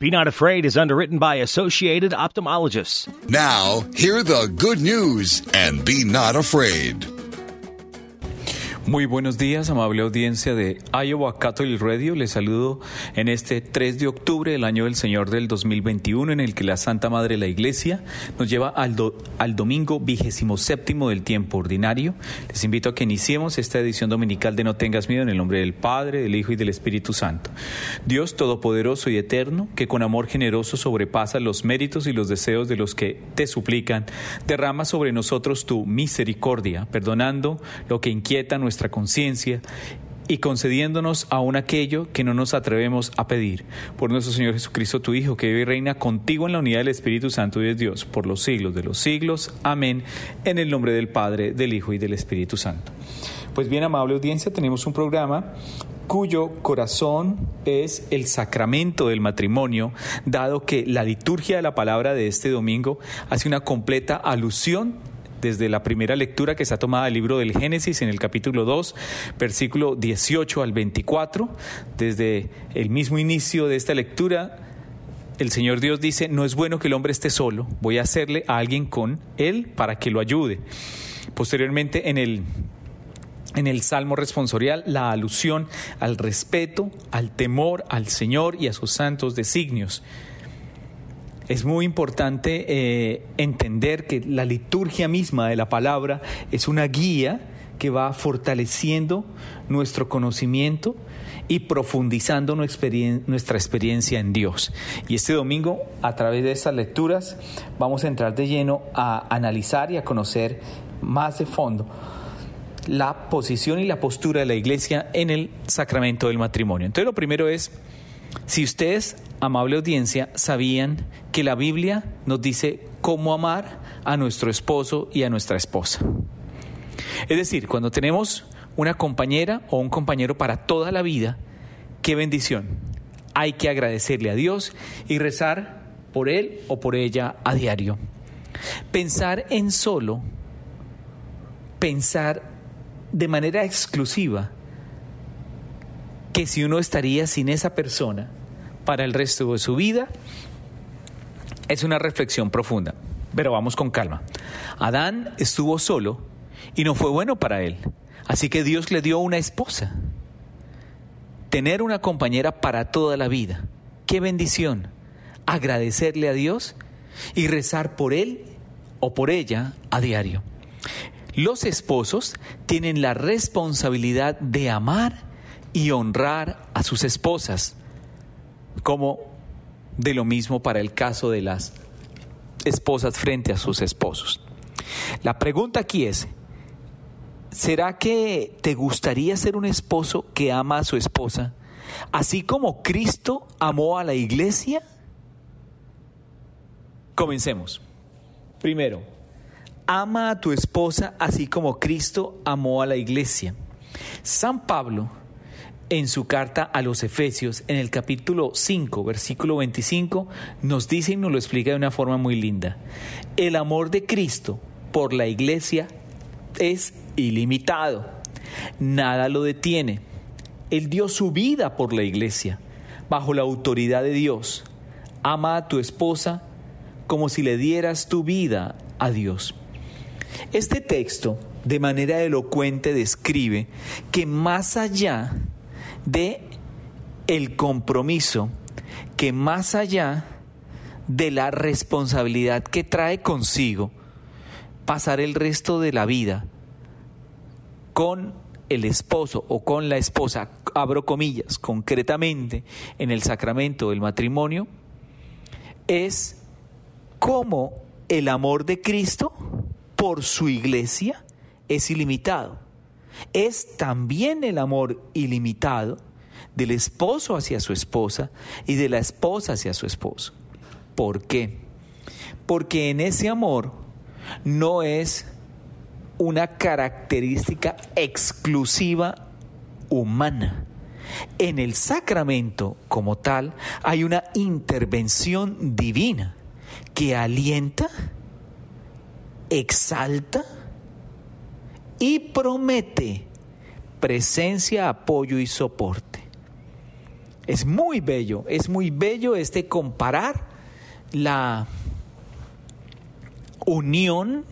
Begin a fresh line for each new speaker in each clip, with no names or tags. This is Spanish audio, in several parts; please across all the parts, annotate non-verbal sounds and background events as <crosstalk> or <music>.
Be Not Afraid is underwritten by Associated Ophthalmologists.
Now, hear the good news and be not afraid.
Muy buenos días, amable audiencia de Iowa Catholic Radio. Les saludo en este 3 de octubre del año del Señor del 2021, en el que la Santa Madre de la Iglesia nos lleva al, al domingo vigésimo séptimo del tiempo ordinario. Les invito a que iniciemos esta edición dominical de No tengas miedo en el nombre del Padre, del Hijo y del Espíritu Santo. Dios Todopoderoso y Eterno, que con amor generoso sobrepasa los méritos y los deseos de los que te suplican, derrama sobre nosotros tu misericordia, perdonando lo que inquieta nuestra conciencia y concediéndonos aún aquello que no nos atrevemos a pedir. Por nuestro Señor Jesucristo, tu Hijo, que vive y reina contigo en la unidad del Espíritu Santo y de Dios, por los siglos de los siglos. Amén. En el nombre del Padre, del Hijo y del Espíritu Santo. Pues bien, amable audiencia, tenemos un programa cuyo corazón es el sacramento del matrimonio, dado que la liturgia de la palabra de este domingo hace una completa alusión desde la primera lectura que está tomada del libro del Génesis en el capítulo 2, versículo 18 al 24. Desde el mismo inicio de esta lectura, el Señor Dios dice, no es bueno que el hombre esté solo, voy a hacerle a alguien con él para que lo ayude. Posteriormente en el en el Salmo responsorial la alusión al respeto, al temor al Señor y a sus santos designios. Es muy importante eh, entender que la liturgia misma de la palabra es una guía que va fortaleciendo nuestro conocimiento y profundizando nuestra experiencia en Dios. Y este domingo, a través de estas lecturas, vamos a entrar de lleno a analizar y a conocer más de fondo la posición y la postura de la iglesia en el sacramento del matrimonio. Entonces, lo primero es si ustedes, amable audiencia, sabían que la Biblia nos dice cómo amar a nuestro esposo y a nuestra esposa. Es decir, cuando tenemos una compañera o un compañero para toda la vida, qué bendición. Hay que agradecerle a Dios y rezar por él o por ella a diario. Pensar en solo, pensar de manera exclusiva que si uno estaría sin esa persona para el resto de su vida, es una reflexión profunda. Pero vamos con calma. Adán estuvo solo y no fue bueno para él. Así que Dios le dio una esposa. Tener una compañera para toda la vida. Qué bendición. Agradecerle a Dios y rezar por él o por ella a diario. Los esposos tienen la responsabilidad de amar y honrar a sus esposas, como de lo mismo para el caso de las esposas frente a sus esposos. La pregunta aquí es, ¿será que te gustaría ser un esposo que ama a su esposa, así como Cristo amó a la iglesia? Comencemos. Primero, ama a tu esposa así como Cristo amó a la iglesia. San Pablo en su carta a los Efesios, en el capítulo 5, versículo 25, nos dice y nos lo explica de una forma muy linda. El amor de Cristo por la iglesia es ilimitado. Nada lo detiene. Él dio su vida por la iglesia, bajo la autoridad de Dios. Ama a tu esposa como si le dieras tu vida a Dios. Este texto, de manera elocuente, describe que más allá de el compromiso que más allá de la responsabilidad que trae consigo pasar el resto de la vida con el esposo o con la esposa, abro comillas, concretamente en el sacramento del matrimonio, es cómo el amor de Cristo por su iglesia es ilimitado es también el amor ilimitado del esposo hacia su esposa y de la esposa hacia su esposo. ¿Por qué? Porque en ese amor no es una característica exclusiva humana. En el sacramento como tal hay una intervención divina que alienta, exalta, y promete presencia, apoyo y soporte. Es muy bello, es muy bello este comparar la unión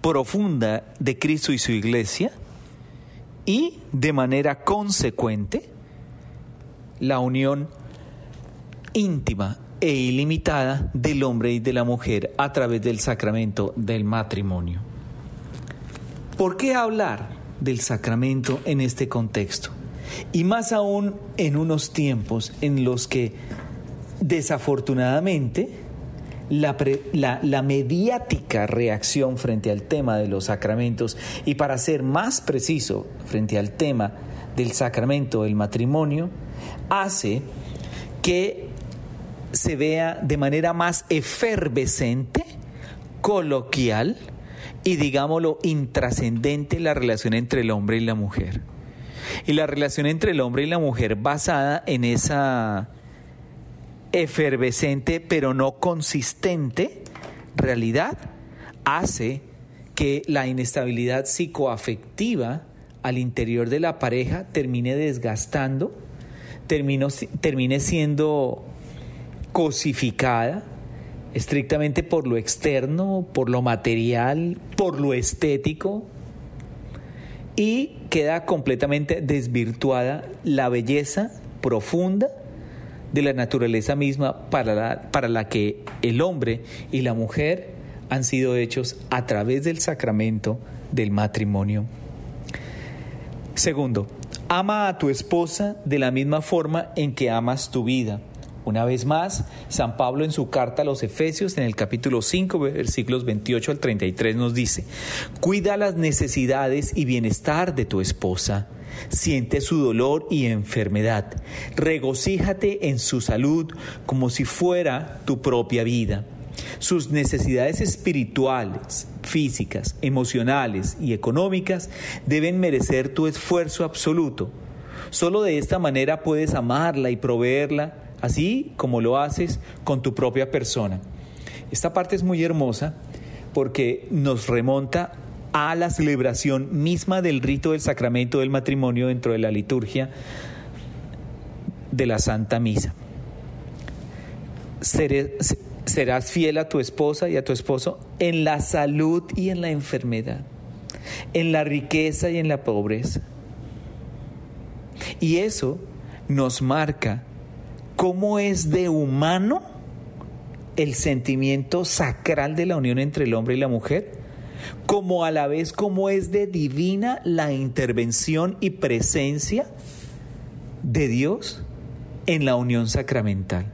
profunda de Cristo y su iglesia y de manera consecuente la unión íntima e ilimitada del hombre y de la mujer a través del sacramento del matrimonio. ¿Por qué hablar del sacramento en este contexto? Y más aún en unos tiempos en los que desafortunadamente la, mediática reacción frente al tema de los sacramentos y para ser más preciso frente al tema del sacramento del matrimonio, hace que se vea de manera más efervescente, coloquial y digámoslo intrascendente la relación entre el hombre y la mujer. Y la relación entre el hombre y la mujer basada en esa efervescente pero no consistente realidad hace que la inestabilidad psicoafectiva al interior de la pareja termine desgastando, termine siendo cosificada estrictamente por lo externo, por lo material, por lo estético, y queda completamente desvirtuada la belleza profunda de la naturaleza misma para la, para la que el hombre y la mujer han sido hechos a través del sacramento del matrimonio. Segundo, ama a tu esposa de la misma forma en que amas tu vida. Una vez más, San Pablo en su carta a los Efesios, en el capítulo 5, versículos 28 al 33, nos dice, cuida las necesidades y bienestar de tu esposa Siente su dolor y enfermedad. Regocíjate en su salud como si fuera tu propia vida. Sus necesidades espirituales, físicas, emocionales y económicas deben merecer tu esfuerzo absoluto. Solo de esta manera puedes amarla y proveerla, así como lo haces con tu propia persona. Esta parte es muy hermosa porque nos remonta a la celebración misma del rito del sacramento del matrimonio dentro de la liturgia de la Santa Misa. serás fiel a tu esposa y a tu esposo en la salud y en la enfermedad, en la riqueza y en la pobreza. Y eso nos marca cómo es de humano el sentimiento sacral de la unión entre el hombre y la mujer como a la vez como es de divina la intervención y presencia de Dios en la unión sacramental.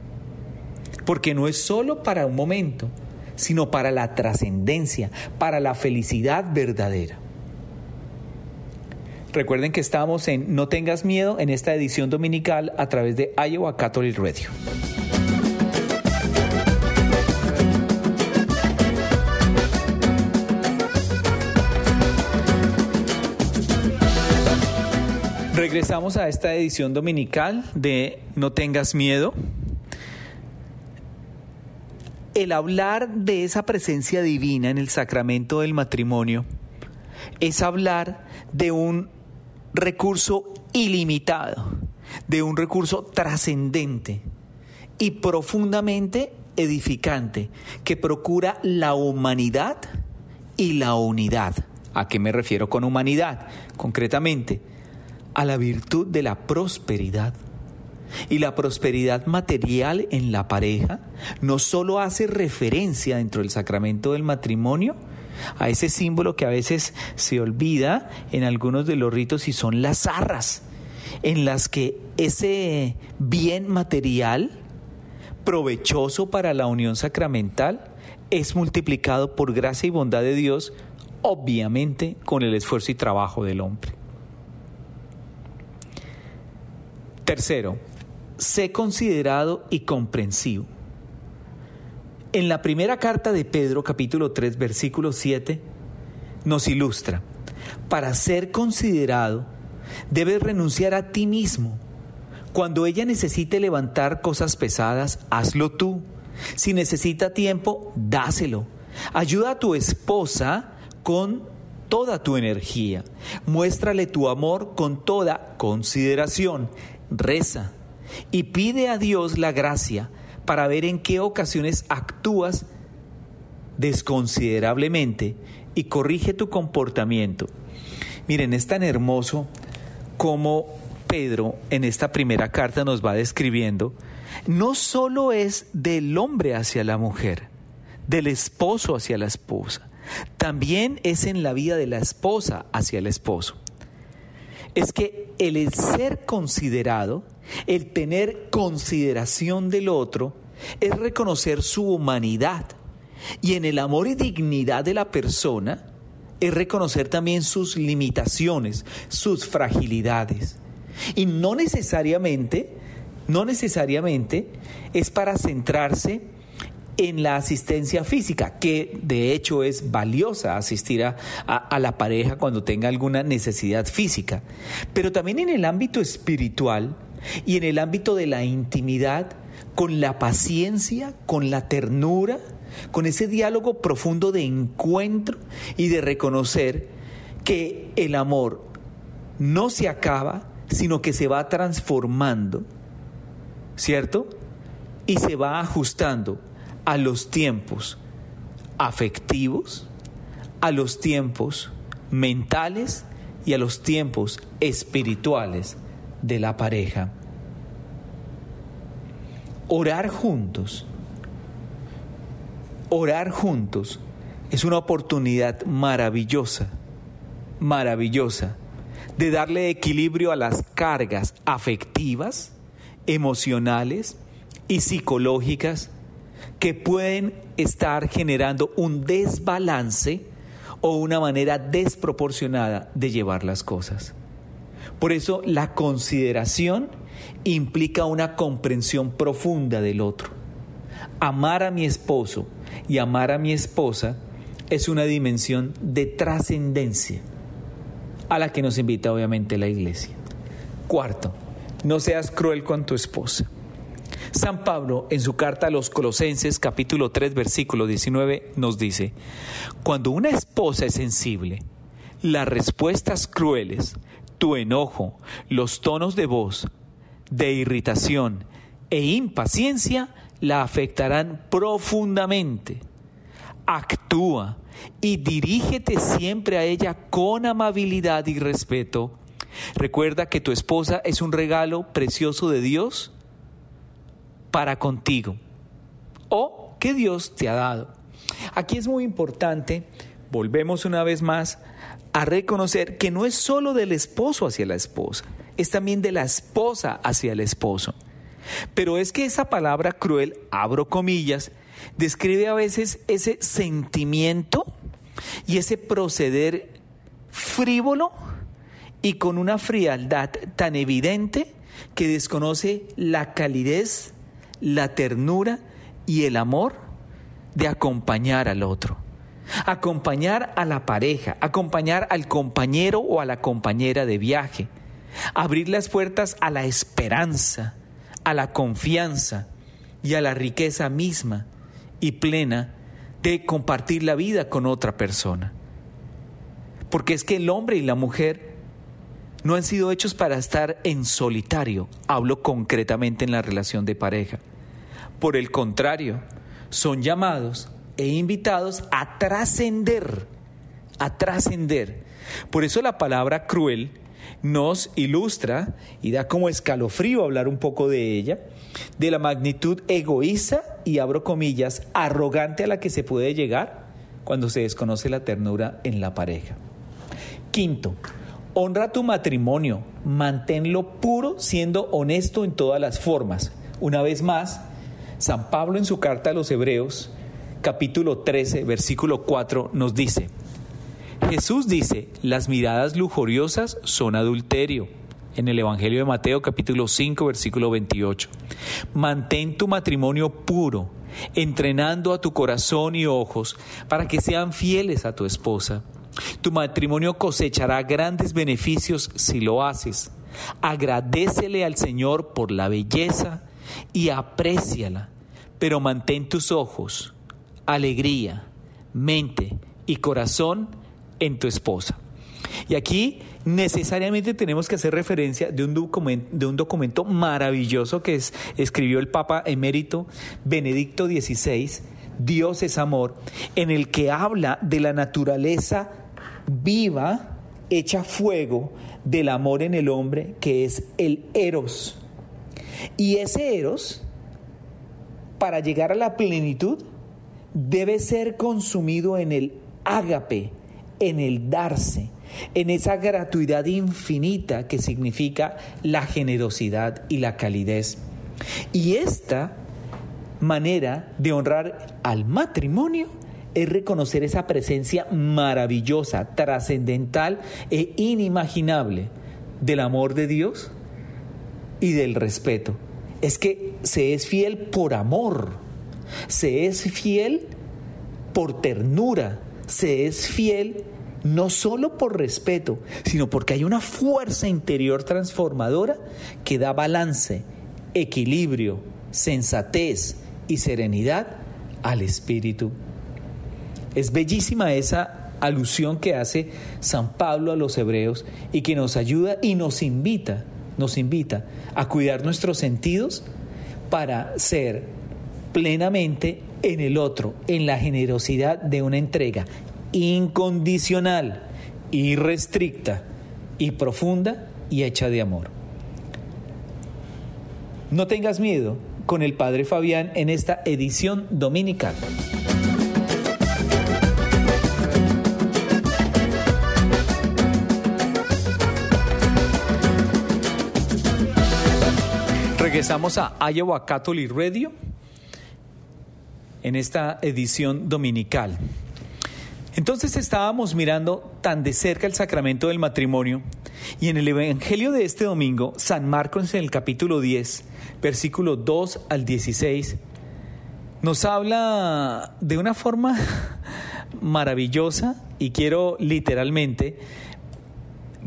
Porque no es solo para un momento, sino para la trascendencia, para la felicidad verdadera. Recuerden que estamos en No tengas miedo en esta edición dominical a través de Iowa Catholic Radio. Regresamos a esta edición dominical de No tengas miedo. El hablar de esa presencia divina en el sacramento del matrimonio es hablar de un recurso ilimitado, de un recurso trascendente y profundamente edificante que procura la humanidad y la unidad. ¿A qué me refiero con humanidad? Concretamente, a la virtud de la prosperidad. Y la prosperidad material en la pareja no solo hace referencia dentro del sacramento del matrimonio a ese símbolo que a veces se olvida en algunos de los ritos y son las arras, en las que ese bien material provechoso para la unión sacramental es multiplicado por gracia y bondad de Dios, obviamente con el esfuerzo y trabajo del hombre. Tercero, sé considerado y comprensivo. En la primera carta de Pedro, capítulo 3, versículo 7, nos ilustra, para ser considerado, debes renunciar a ti mismo. Cuando ella necesite levantar cosas pesadas, hazlo tú. Si necesita tiempo, dáselo. Ayuda a tu esposa con toda tu energía. Muéstrale tu amor con toda consideración reza, y pide a Dios la gracia para ver en qué ocasiones actúas desconsiderablemente y corrige tu comportamiento. Miren, es tan hermoso como Pedro en esta primera carta nos va describiendo, no solo es del hombre hacia la mujer, del esposo hacia la esposa, también es en la vida de la esposa hacia el esposo. Es que el ser considerado, el tener consideración del otro, es reconocer su humanidad. Y en el amor y dignidad de la persona, es reconocer también sus limitaciones, sus fragilidades. Y no necesariamente, no necesariamente es para centrarse en la asistencia física, que de hecho es valiosa asistir a, a, la pareja cuando tenga alguna necesidad física, pero también en el ámbito espiritual y en el ámbito de la intimidad, con la paciencia, con la ternura, con ese diálogo profundo de encuentro y de reconocer que el amor no se acaba, sino que se va transformando, ¿cierto? Y se va ajustando a los tiempos afectivos, a los tiempos mentales y a los tiempos espirituales de la pareja. Orar juntos, orar juntos es una oportunidad maravillosa, maravillosa de darle equilibrio a las cargas afectivas, emocionales y psicológicas que pueden estar generando un desbalance o una manera desproporcionada de llevar las cosas. Por eso la consideración implica una comprensión profunda del otro. Amar a mi esposo y amar a mi esposa es una dimensión de trascendencia a la que nos invita obviamente la iglesia. Cuarto, no seas cruel con tu esposa. San Pablo en su carta a los Colosenses capítulo 3 versículo 19 nos dice, cuando una esposa es sensible, las respuestas crueles, tu enojo, los tonos de voz, de irritación e impaciencia la afectarán profundamente. Actúa y dirígete siempre a ella con amabilidad y respeto. Recuerda que tu esposa es un regalo precioso de Dios para contigo o que Dios te ha dado. Aquí es muy importante, volvemos una vez más a reconocer que no es solo del esposo hacia la esposa, es también de la esposa hacia el esposo. Pero es que esa palabra cruel, abro comillas, describe a veces ese sentimiento y ese proceder frívolo y con una frialdad tan evidente que desconoce la calidez, la ternura y el amor de acompañar al otro. Acompañar a la pareja, acompañar al compañero o a la compañera de viaje, abrir las puertas a la esperanza, a la confianza y a la riqueza misma y plena de compartir la vida con otra persona. Porque es que el hombre y la mujer no han sido hechos para estar en solitario, hablo concretamente en la relación de pareja. Por el contrario, son llamados e invitados a trascender, a trascender. Por eso la palabra cruel nos ilustra y da como escalofrío hablar un poco de ella, de la magnitud egoísta y abro comillas, arrogante a la que se puede llegar cuando se desconoce la ternura en la pareja. Quinto, honra tu matrimonio, manténlo puro siendo honesto en todas las formas. Una vez más, San Pablo en su carta a los Hebreos, capítulo 13, versículo 4, nos dice, Jesús dice, las miradas lujuriosas son adulterio. En el Evangelio de Mateo capítulo 5 versículo 28. Mantén tu matrimonio puro, entrenando a tu corazón y ojos para que sean fieles a tu esposa. Tu matrimonio cosechará grandes beneficios si lo haces. Agradecele al Señor por la belleza y apréciala, pero mantén tus ojos, alegría, mente y corazón en tu esposa. Y aquí necesariamente tenemos que hacer referencia de un documento, maravilloso que es, escribió el Papa emérito Benedicto XVI, Dios es amor, en el que habla de la naturaleza viva, hecha fuego del amor en el hombre, que es el eros. Y ese eros, para llegar a la plenitud, debe ser consumido en el ágape, en el darse, en esa gratuidad infinita que significa la generosidad y la calidez. Y esta manera de honrar al matrimonio es reconocer esa presencia maravillosa, trascendental e inimaginable del amor de Dios y del respeto. Es que se es fiel por amor, se es fiel por ternura, se es fiel no solo por respeto, sino porque hay una fuerza interior transformadora que da balance, equilibrio, sensatez y serenidad al espíritu. Es bellísima esa alusión que hace San Pablo a los hebreos y que nos ayuda y nos invita, nos invita a cuidar nuestros sentidos para ser plenamente en el otro, en la generosidad de una entrega incondicional, irrestricta y profunda y hecha de amor. No tengas miedo con el Padre Fabián en esta edición dominical. Regresamos a Iowa Catholic Radio en esta edición dominical. Entonces estábamos mirando tan de cerca el sacramento del matrimonio y en el Evangelio de este domingo, San Marcos en el capítulo 10, versículo 2 al 16, nos habla de una forma <laughs> maravillosa y quiero literalmente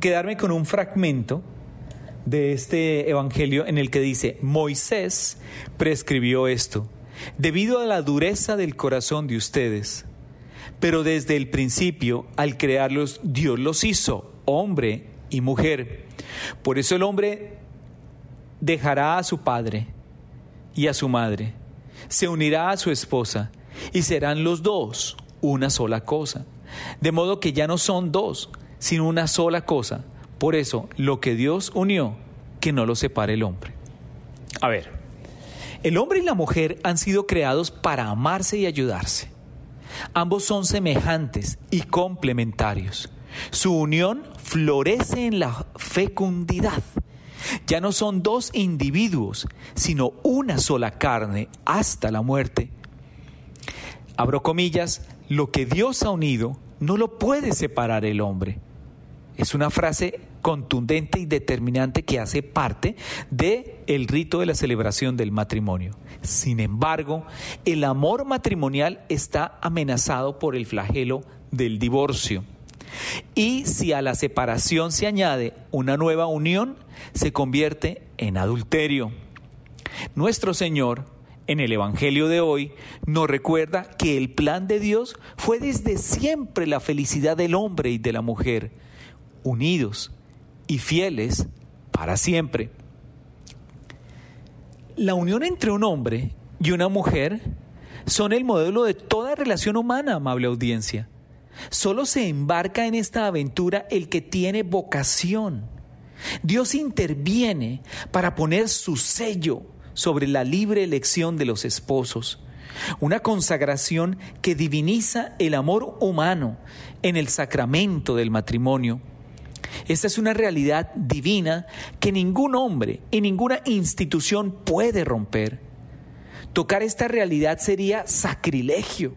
quedarme con un fragmento de este Evangelio en el que dice, Moisés prescribió esto, debido a la dureza del corazón de ustedes pero desde el principio, al crearlos, Dios los hizo, hombre y mujer. Por eso el hombre dejará a su padre y a su madre, se unirá a su esposa y serán los dos una sola cosa. De modo que ya no son dos, sino una sola cosa. Por eso, lo que Dios unió, que no lo separe el hombre. A ver, el hombre y la mujer han sido creados para amarse y ayudarse. Ambos son semejantes y complementarios. Su unión florece en la fecundidad. Ya no son dos individuos, sino una sola carne hasta la muerte. Abro comillas, lo que Dios ha unido no lo puede separar el hombre. Es una frase contundente y determinante que hace parte de el rito de la celebración del matrimonio. Sin embargo, el amor matrimonial está amenazado por el flagelo del divorcio. Y si a la separación se añade una nueva unión, se convierte en adulterio. Nuestro Señor, en el Evangelio de hoy, nos recuerda que el plan de Dios fue desde siempre la felicidad del hombre y de la mujer, unidos y fieles para siempre. La unión entre un hombre y una mujer son el modelo de toda relación humana, amable audiencia. Solo se embarca en esta aventura el que tiene vocación. Dios interviene para poner su sello sobre la libre elección de los esposos. Una consagración que diviniza el amor humano en el sacramento del matrimonio esta es una realidad divina que ningún hombre y ninguna institución puede romper. Tocar esta realidad sería sacrilegio.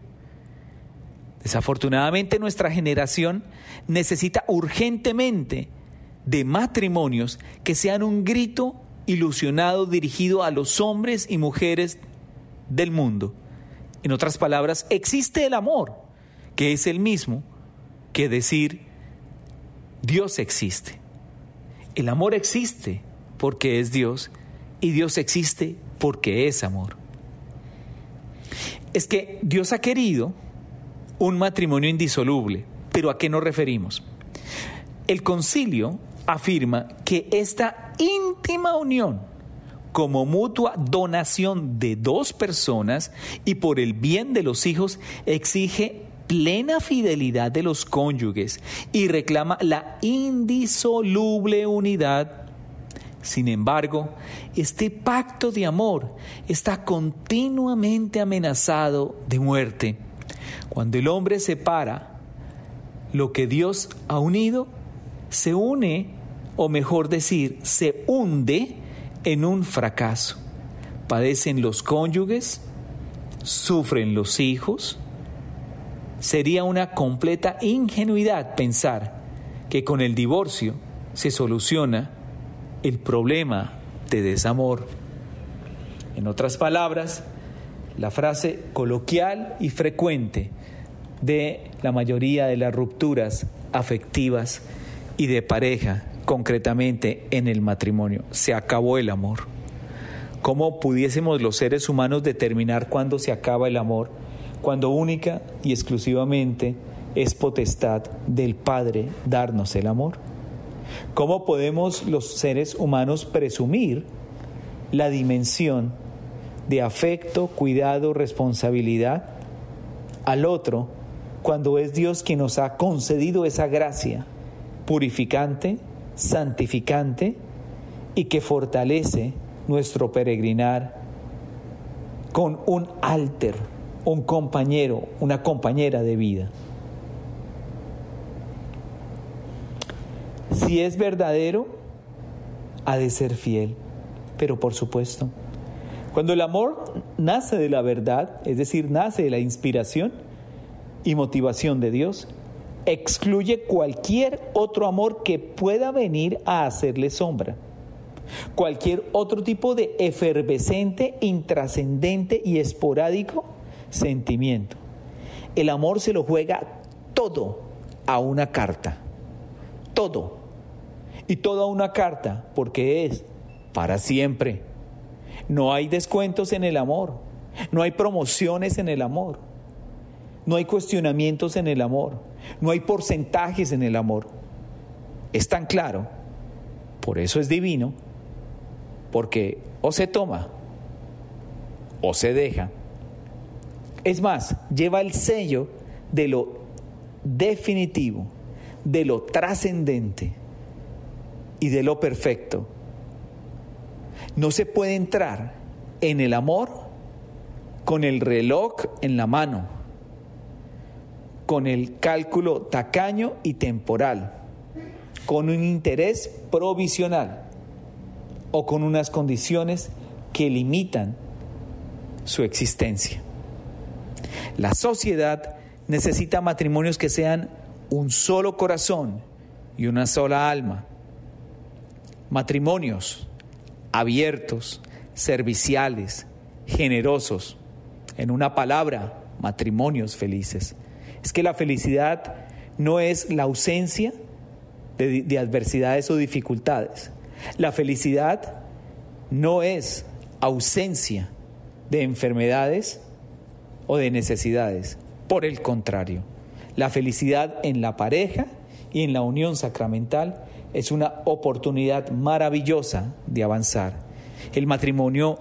Desafortunadamente nuestra generación necesita urgentemente de matrimonios que sean un grito ilusionado dirigido a los hombres y mujeres del mundo. En otras palabras, existe el amor, que es el mismo que decir Dios existe. El amor existe porque es Dios y Dios existe porque es amor. Es que Dios ha querido un matrimonio indisoluble, pero ¿a qué nos referimos? El concilio afirma que esta íntima unión como mutua donación de dos personas y por el bien de los hijos exige plena fidelidad de los cónyuges y reclama la indisoluble unidad. Sin embargo, este pacto de amor está continuamente amenazado de muerte. Cuando el hombre separa lo que Dios ha unido, se une, o mejor decir, se hunde en un fracaso. Padecen los cónyuges, sufren los hijos. Sería una completa ingenuidad pensar que con el divorcio se soluciona el problema de desamor. En otras palabras, la frase coloquial y frecuente de la mayoría de las rupturas afectivas y de pareja, concretamente en el matrimonio. Se acabó el amor. ¿Cómo pudiésemos los seres humanos determinar cuándo se acaba el amor? Cuando única y exclusivamente es potestad del Padre darnos el amor. ¿Cómo podemos los seres humanos presumir la dimensión de afecto, cuidado, responsabilidad al otro cuando es Dios quien nos ha concedido esa gracia purificante, santificante y que fortalece nuestro peregrinar con un alter, un compañero, una compañera de vida. Si es verdadero, ha de ser fiel, pero por supuesto, cuando el amor nace de la verdad, es decir, nace de la inspiración y motivación de Dios, excluye cualquier otro amor que pueda venir a hacerle sombra. Cualquier otro tipo de efervescente, intrascendente y esporádico sentimiento. El amor se lo juega todo a una carta. Todo. Y todo a una carta porque es para siempre. No hay descuentos en el amor. No hay promociones en el amor. No hay cuestionamientos en el amor. No hay porcentajes en el amor. Es tan claro. Por eso es divino. Porque o se toma o se deja. Es más, lleva el sello de lo definitivo, de lo trascendente y de lo perfecto. No se puede entrar en el amor con el reloj en la mano con el cálculo tacaño y temporal, con un interés provisional o con unas condiciones que limitan su existencia. La sociedad necesita matrimonios que sean un solo corazón y una sola alma. Matrimonios abiertos, serviciales, generosos. En una palabra, matrimonios felices es que la felicidad no es la ausencia de, adversidades o dificultades. La felicidad no es ausencia de enfermedades o de necesidades. Por el contrario, la felicidad en la pareja y en la unión sacramental es una oportunidad maravillosa de avanzar. El matrimonio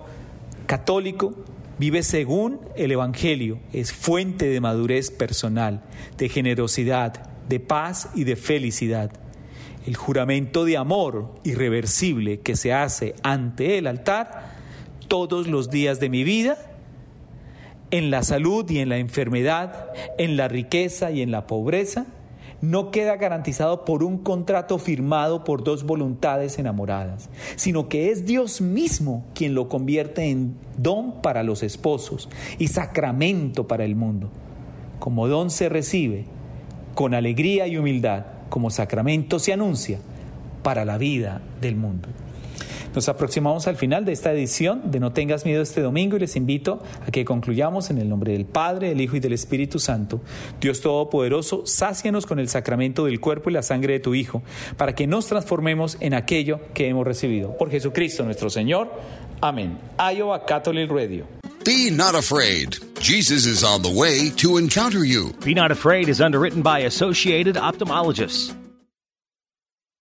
católico Vive según el Evangelio, es fuente de madurez personal, de generosidad, de paz y de felicidad. El juramento de amor irreversible que se hace ante el altar todos los días de mi vida, en la salud y en la enfermedad, en la riqueza y en la pobreza, no queda garantizado por un contrato firmado por dos voluntades enamoradas, sino que es Dios mismo quien lo convierte en don para los esposos y sacramento para el mundo. Como don se recibe con alegría y humildad, como sacramento se anuncia para la vida del mundo. Nos aproximamos al final de esta edición de No tengas miedo este domingo y les invito a que concluyamos en el nombre del Padre, del Hijo y del Espíritu Santo. Dios Todopoderoso, sácianos con el sacramento del cuerpo y la sangre de tu Hijo, para que nos transformemos en aquello que hemos recibido. Por Jesucristo nuestro Señor. Amén. Iowa Catholic Radio.
Be not afraid. Jesus is on the way to encounter you.
Be Not Afraid is underwritten by Associated Ophthalmologists.